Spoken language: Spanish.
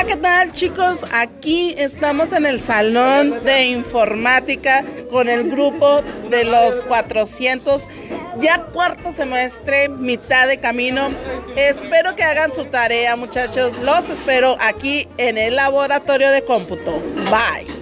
Hola, ¿qué tal chicos? Aquí estamos en el salón de informática con el grupo de los 400, ya cuarto semestre, mitad de camino. Espero que hagan su tarea muchachos, los espero aquí en el laboratorio de cómputo. Bye.